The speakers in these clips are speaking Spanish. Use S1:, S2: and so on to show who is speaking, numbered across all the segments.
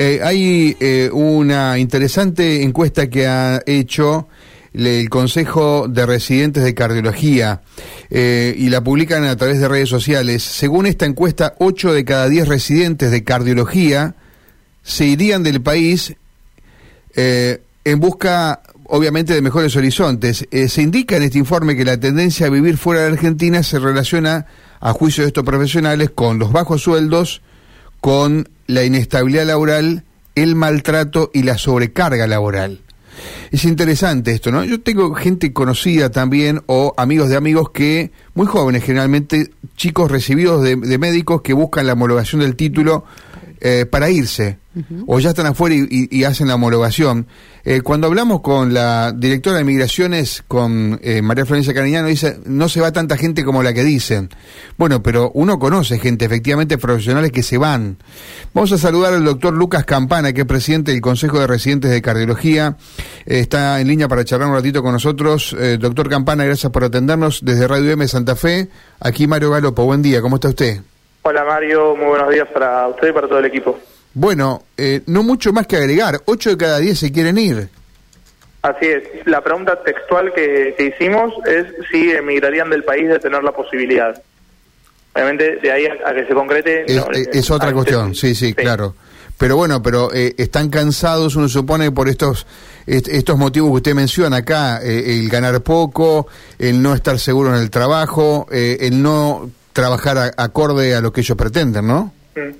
S1: Eh, hay eh, una interesante encuesta que ha hecho el Consejo de Residentes de Cardiología eh, y la publican a través de redes sociales. Según esta encuesta, 8 de cada 10 residentes de cardiología se irían del país en busca, obviamente, de mejores horizontes. se indica en este informe que la tendencia a vivir fuera de Argentina se relaciona, a juicio de estos profesionales, con los bajos sueldos, con la inestabilidad laboral, el maltrato y la sobrecarga laboral. Es interesante esto, ¿no? Yo tengo gente conocida también o amigos de amigos que, muy jóvenes generalmente, chicos recibidos de, médicos que buscan la homologación del título eh, para irse o ya están afuera y, hacen la homologación. Eh, cuando hablamos con la directora de Migraciones, con eh, María Florencia Cariñano, dice, no se va tanta gente como la que dicen. Bueno, pero uno conoce gente, efectivamente, profesionales que se van. Vamos a saludar al doctor Lucas Campana, que es presidente del Consejo de Residentes de Cardiología. Eh, está en línea para charlar un ratito con nosotros. doctor Campana, gracias por atendernos desde Radio M Santa Fe. Aquí Mario Galopo, buen día, ¿cómo está usted?
S2: Hola Mario, muy buenos días para usted y para todo el equipo.
S1: Bueno, eh, no mucho más que agregar. Ocho de cada diez se quieren ir.
S2: Así es. La pregunta textual que, hicimos es si emigrarían del país de tener la posibilidad. Obviamente, de ahí a, que se concrete...
S1: Es, otra cuestión, sí, sí, claro. Pero bueno, pero eh, están cansados, uno supone, por estos estos motivos que usted menciona acá, eh, el ganar poco, el no estar seguro en el trabajo, el no trabajar acorde a lo que ellos pretenden, ¿no? Mm.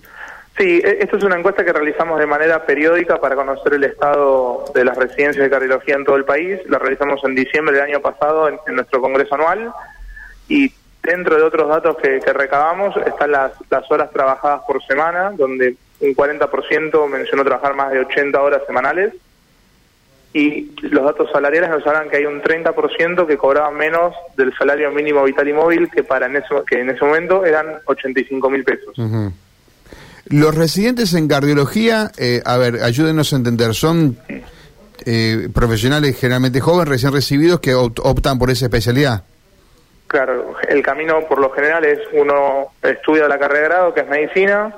S2: Sí, e, esto es una encuesta que realizamos de manera periódica para conocer el estado de las residencias de cardiología en todo el país. La realizamos en diciembre del año pasado en, nuestro congreso anual y dentro de otros datos que, recabamos están las, las horas trabajadas por semana, donde un 40% mencionó trabajar más de 80 horas semanales y los datos salariales nos hablan que hay un 30% que cobraba menos del salario mínimo vital y móvil que para en eso que en ese momento eran 85 mil pesos.
S1: Los residentes en cardiología, eh, a ver, ayúdenos a entender, son eh, profesionales generalmente jóvenes, recién recibidos, que optan por esa especialidad.
S2: Claro, el camino por lo general es uno estudia la carrera de grado, que es medicina,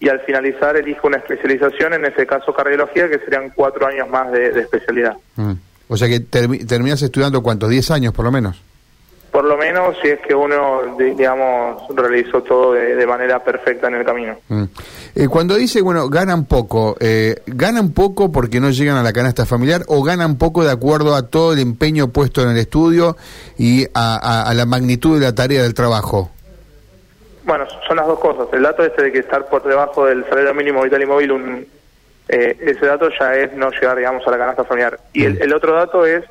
S2: y al finalizar elige una especialización, en este caso cardiología, que serían cuatro años más de, especialidad.
S1: Mm. O sea que terminas estudiando cuántos, diez años por lo menos
S2: por lo menos si es que uno, digamos, realizó todo de, manera perfecta en el camino. Mm.
S1: Eh, cuando dice, bueno, ganan poco, eh, ¿ganan poco porque no llegan a la canasta familiar o ganan poco de acuerdo a todo el empeño puesto en el estudio y a, la magnitud de la tarea del trabajo?
S2: Bueno, son las dos cosas. El dato este de que estar por debajo del salario mínimo vital y móvil, un, eh, ese dato ya es no llegar, digamos, a la canasta familiar. Y el, el otro dato es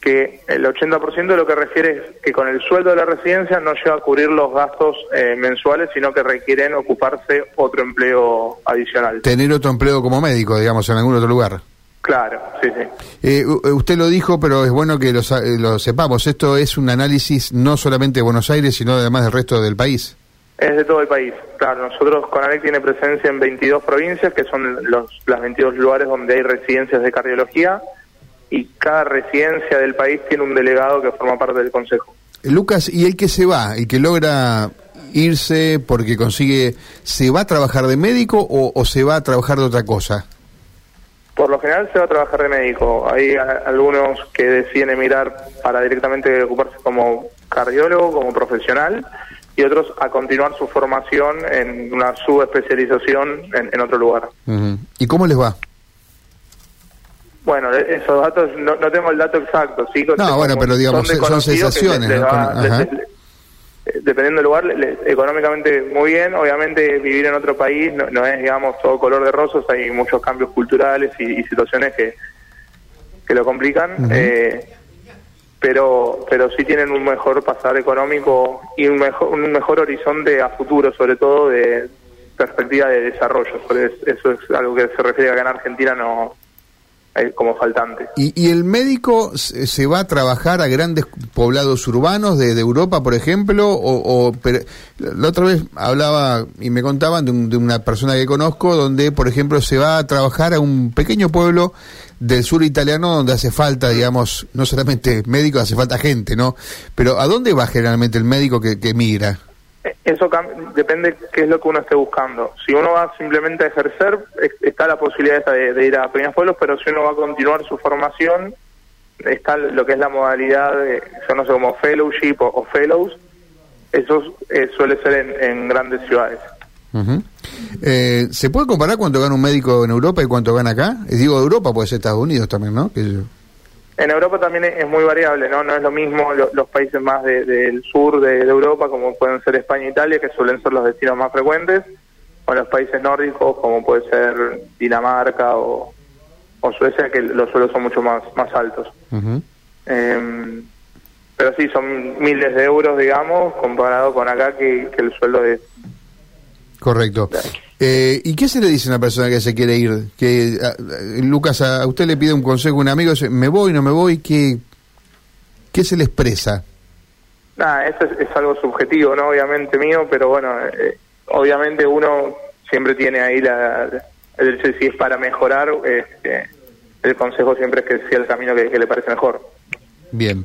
S2: que el 80% de lo que refiere es que con el sueldo de la residencia no llega a cubrir los gastos eh, mensuales, sino que requieren ocuparse otro empleo adicional.
S1: Tener otro empleo como médico, digamos, en algún otro lugar.
S2: Claro, sí, sí.
S1: Eh, usted lo dijo, pero es bueno que eh, lo, sepamos. Esto es un análisis no solamente de Buenos Aires, sino además del resto del país.
S2: Es de todo el país. Claro, nosotros, Conalec tiene presencia en 22 provincias, que son los, las 22 lugares donde hay residencias de cardiología y cada residencia del país tiene un delegado que forma parte del consejo.
S1: Lucas, ¿y el que se va, el que logra irse porque consigue, se va a trabajar de médico o, se va a trabajar de otra cosa?
S2: Por lo general se va a trabajar de médico. Hay algunos que deciden emigrar para directamente ocuparse como cardiólogo, como profesional, y otros a continuar su formación en una subespecialización en, en otro lugar.
S1: ¿Y cómo les va?
S2: Bueno, esos datos, no, no tengo el dato exacto, sí.
S1: No, bueno, pero digamos, son, sensaciones.
S2: Dependiendo del lugar, económicamente muy bien. Obviamente vivir en otro país no, es, digamos, todo color de rosas, hay muchos cambios culturales y, situaciones que, que lo complican. eh, pero pero sí tienen un mejor pasar económico y un mejor un mejor horizonte a futuro sobre todo de perspectiva de desarrollo eso es algo que se refiere a que en Argentina no como faltante.
S1: ¿Y, el médico se va a trabajar a grandes poblados urbanos de, Europa, por ejemplo? O, la otra vez hablaba y me contaban de, una persona que conozco donde, por ejemplo, se va a trabajar a un pequeño pueblo del sur italiano donde hace falta, digamos, no solamente médicos, hace falta gente, ¿no? Pero ¿a dónde va generalmente el médico que, que migra?
S2: Eso depende qué es lo que uno esté buscando. Si uno va simplemente a ejercer, está la posibilidad de, ir a pequeños pueblos, pero si uno va a continuar su formación, está lo que es la modalidad, de, yo no sé, como fellowship o, fellows, eso eh, suele ser en, grandes ciudades.
S1: Eh, ¿Se puede comparar cuánto gana un médico en Europa y cuánto gana acá? Eh, digo Europa, puede ser Estados Unidos también, ¿no?
S2: En Europa también es muy variable, ¿no? No es lo mismo los países más del sur de, Europa, como pueden ser España e Italia, que suelen ser los destinos más frecuentes, o los países nórdicos, como puede ser Dinamarca o, Suecia, que los suelos son mucho más, más altos. Em, pero sí, son miles de euros, digamos, comparado con acá, que, que el sueldo es
S1: Correcto. Eh, ¿Y qué se le dice a una persona que se quiere ir? Que Lucas, a usted le pide un consejo a un amigo, dice, me voy, no me voy, ¿qué, qué se le expresa?
S2: Nada, eso es, algo subjetivo, ¿no? Obviamente mío, pero bueno, eh, obviamente uno siempre tiene ahí la, el, si es para mejorar, este, el consejo siempre es que sea el camino que, le parece mejor.
S1: Bien.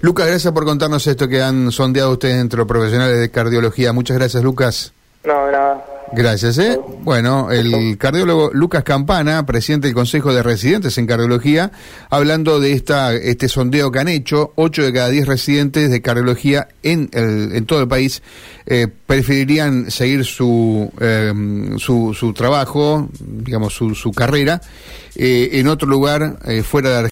S1: Lucas, gracias por contarnos esto que han sondeado ustedes entre los profesionales de cardiología. Muchas gracias, Lucas.
S2: No, nada.
S1: Gracias, ¿eh? Bueno, el cardiólogo Lucas Campana, presidente del Consejo de Residentes en Cardiología, hablando de esta este sondeo que han hecho, 8 de cada 10 residentes de cardiología en, el, en todo el país eh, preferirían seguir su, em, su, su, trabajo, digamos, su, su carrera, eh, en otro lugar eh, fuera de Argentina.